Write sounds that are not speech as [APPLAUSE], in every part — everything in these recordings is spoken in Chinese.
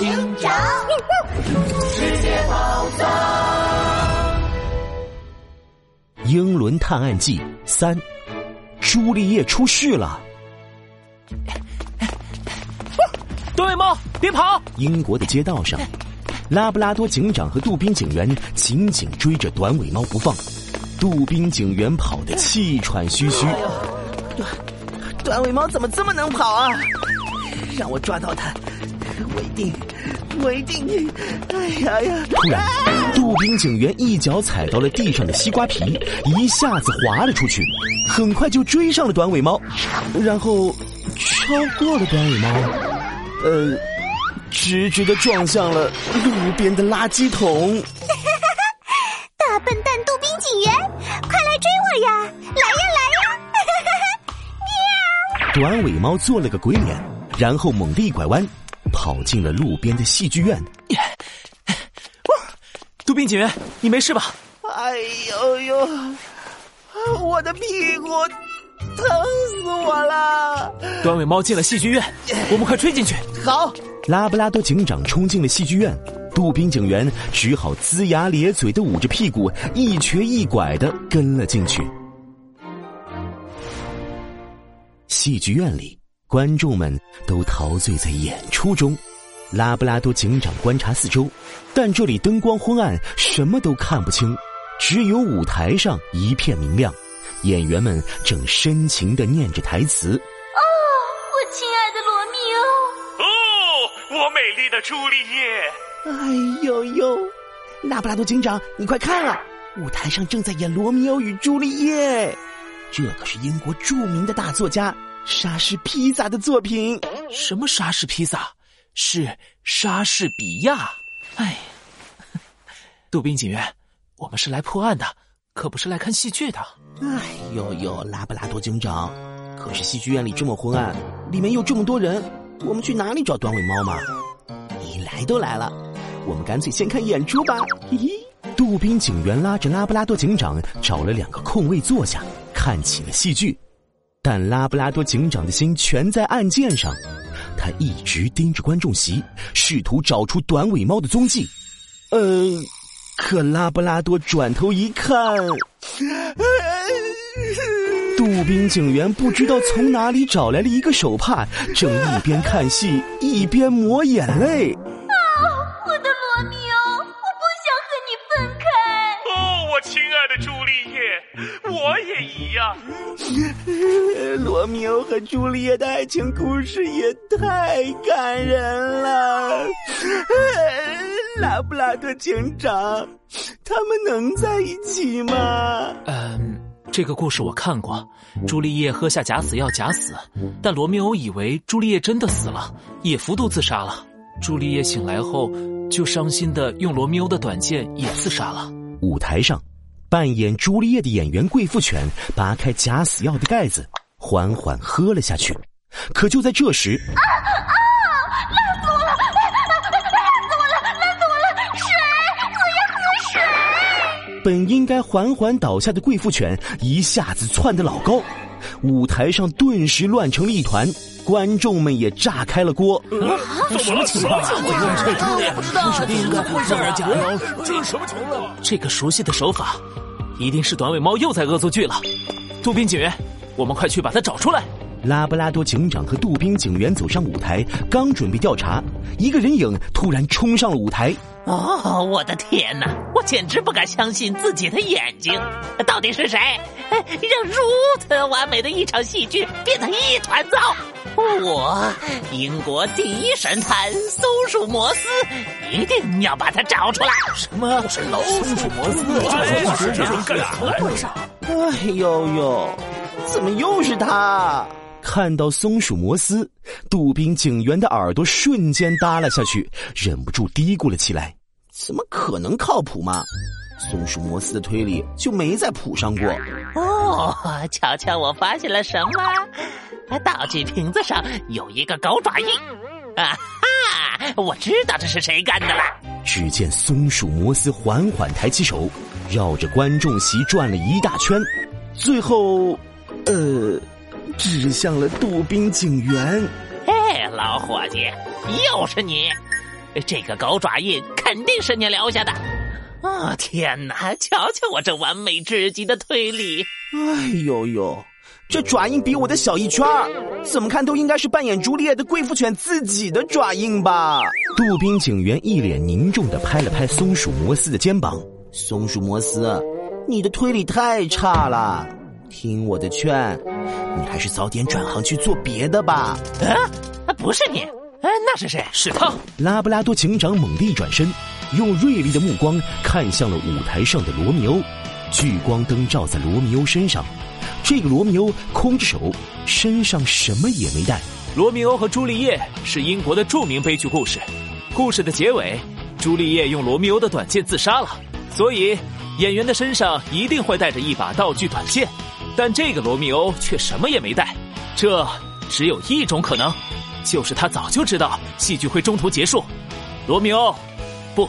警长，世界宝藏，《英伦探案记三》，朱丽叶出事了。短尾猫，别跑！英国的街道上，拉布拉多警长和杜宾警员紧紧追着短尾猫不放。杜宾警员跑得气喘吁吁。短短尾猫怎么这么能跑啊？让我抓到它，我一定，我一定！哎呀呀！突然，杜宾警员一脚踩到了地上的西瓜皮，一下子滑了出去，很快就追上了短尾猫，然后超过了短尾猫，呃，直直的撞向了路边的垃圾桶。大笨蛋杜宾警员，快来追我呀！来呀来呀！喵！短尾猫做了个鬼脸，然后猛地一拐弯，跑进了路边的戏剧院。[LAUGHS] 杜宾警员，你没事吧？哎呦呦，我的屁股疼死我了！短尾猫进了戏剧院，我们快追进去。好，拉布拉多警长冲进了戏剧院。杜宾警员只好龇牙咧嘴的捂着屁股，一瘸一拐的跟了进去。戏剧院里，观众们都陶醉在演出中。拉布拉多警长观察四周，但这里灯光昏暗，什么都看不清，只有舞台上一片明亮，演员们正深情的念着台词。哦，我亲爱的罗密欧！哦，我美丽的朱丽叶！哎呦呦，拉布拉多警长，你快看啊！舞台上正在演《罗密欧与朱丽叶》，这可是英国著名的大作家莎士披萨的作品。什么莎士披萨？是莎士比亚。哎，[LAUGHS] 杜宾警员，我们是来破案的，可不是来看戏剧的。哎呦呦，拉布拉多警长，可是戏剧院里这么昏暗，里面又这么多人，我们去哪里找短尾猫嘛？你来都来了。我们干脆先看演出吧。嘿嘿，杜宾警员拉着拉布拉多警长找了两个空位坐下，看起了戏剧。但拉布拉多警长的心全在案件上，他一直盯着观众席，试图找出短尾猫的踪迹。呃，可拉布拉多转头一看，杜宾警员不知道从哪里找来了一个手帕，正一边看戏一边抹眼泪。我也一样。[LAUGHS] 罗密欧和朱丽叶的爱情故事也太感人了。[LAUGHS] 拉布拉多警长，他们能在一起吗？嗯，这个故事我看过。朱丽叶喝下假死药假死，但罗密欧以为朱丽叶真的死了，也服毒自杀了。朱丽叶醒来后，就伤心的用罗密欧的短剑也自杀了。舞台上。扮演朱丽叶的演员贵妇犬拔开假死药的盖子，缓缓喝了下去。可就在这时，啊啊！辣死我了！辣死我了！辣死我了！水！我要喝水！本应该缓缓倒下的贵妇犬一下子窜得老高，舞台上顿时乱成了一团，观众们也炸开了锅。啊！什么情况？我也不知道，不是第一个会这样讲这是什么情况？这个熟悉的手法。一定是短尾猫又在恶作剧了，杜宾警员，我们快去把它找出来。拉布拉多警长和杜宾警员走上舞台，刚准备调查，一个人影突然冲上了舞台。哦，我的天哪！我简直不敢相信自己的眼睛，到底是谁 [LAUGHS] 让如此完美的一场戏剧变得一团糟？我，英国第一神探松鼠摩斯，一定要把他找出来。什么？是老鼠摩斯？这是人干什么回事？哎呦呦，怎么又是他？看到松鼠摩斯，杜宾警员的耳朵瞬间耷拉下去，忍不住嘀咕了起来：“怎么可能靠谱嘛？松鼠摩斯的推理就没再谱上过。”哦，瞧瞧我发现了什么？道具瓶子上有一个狗爪印。啊哈！我知道这是谁干的了。只见松鼠摩斯缓缓抬起手，绕着观众席转了一大圈，最后，呃。指向了杜宾警员。嘿，老伙计，又是你！这个狗爪印肯定是你留下的。啊、天哪！瞧瞧我这完美至极的推理。哎呦呦，这爪印比我的小一圈儿，怎么看都应该是扮演朱丽叶的贵妇犬自己的爪印吧？杜宾警员一脸凝重的拍了拍松鼠摩斯的肩膀。松鼠摩斯，你的推理太差了，听我的劝，你还是早点转行去做别的吧。啊，不是你，哎，那是谁？是他。拉布拉多警长猛地一转身，用锐利的目光看向了舞台上的罗密欧。聚光灯照在罗密欧身上，这个罗密欧空着手，身上什么也没带。罗密欧和朱丽叶是英国的著名悲剧故事，故事的结尾，朱丽叶用罗密欧的短剑自杀了，所以演员的身上一定会带着一把道具短剑，但这个罗密欧却什么也没带，这只有一种可能，就是他早就知道戏剧会中途结束。罗密欧，不，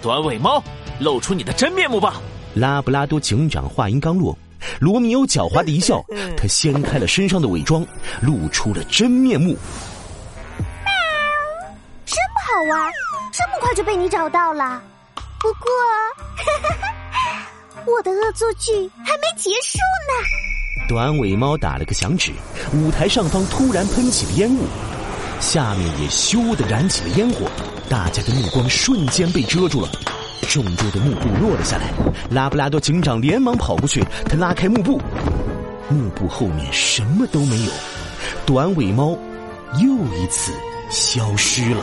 短尾猫，露出你的真面目吧！拉布拉多警长话音刚落，罗密欧狡猾的一笑，他掀开了身上的伪装，露出了真面目。喵真不好玩，这么快就被你找到了。不过，哈哈哈我的恶作剧还没结束呢。短尾猫打了个响指，舞台上方突然喷起了烟雾，下面也咻的燃起了烟火，大家的目光瞬间被遮住了。重重的幕布落了下来，拉布拉多警长连忙跑过去，他拉开幕布，幕布后面什么都没有，短尾猫又一次消失了。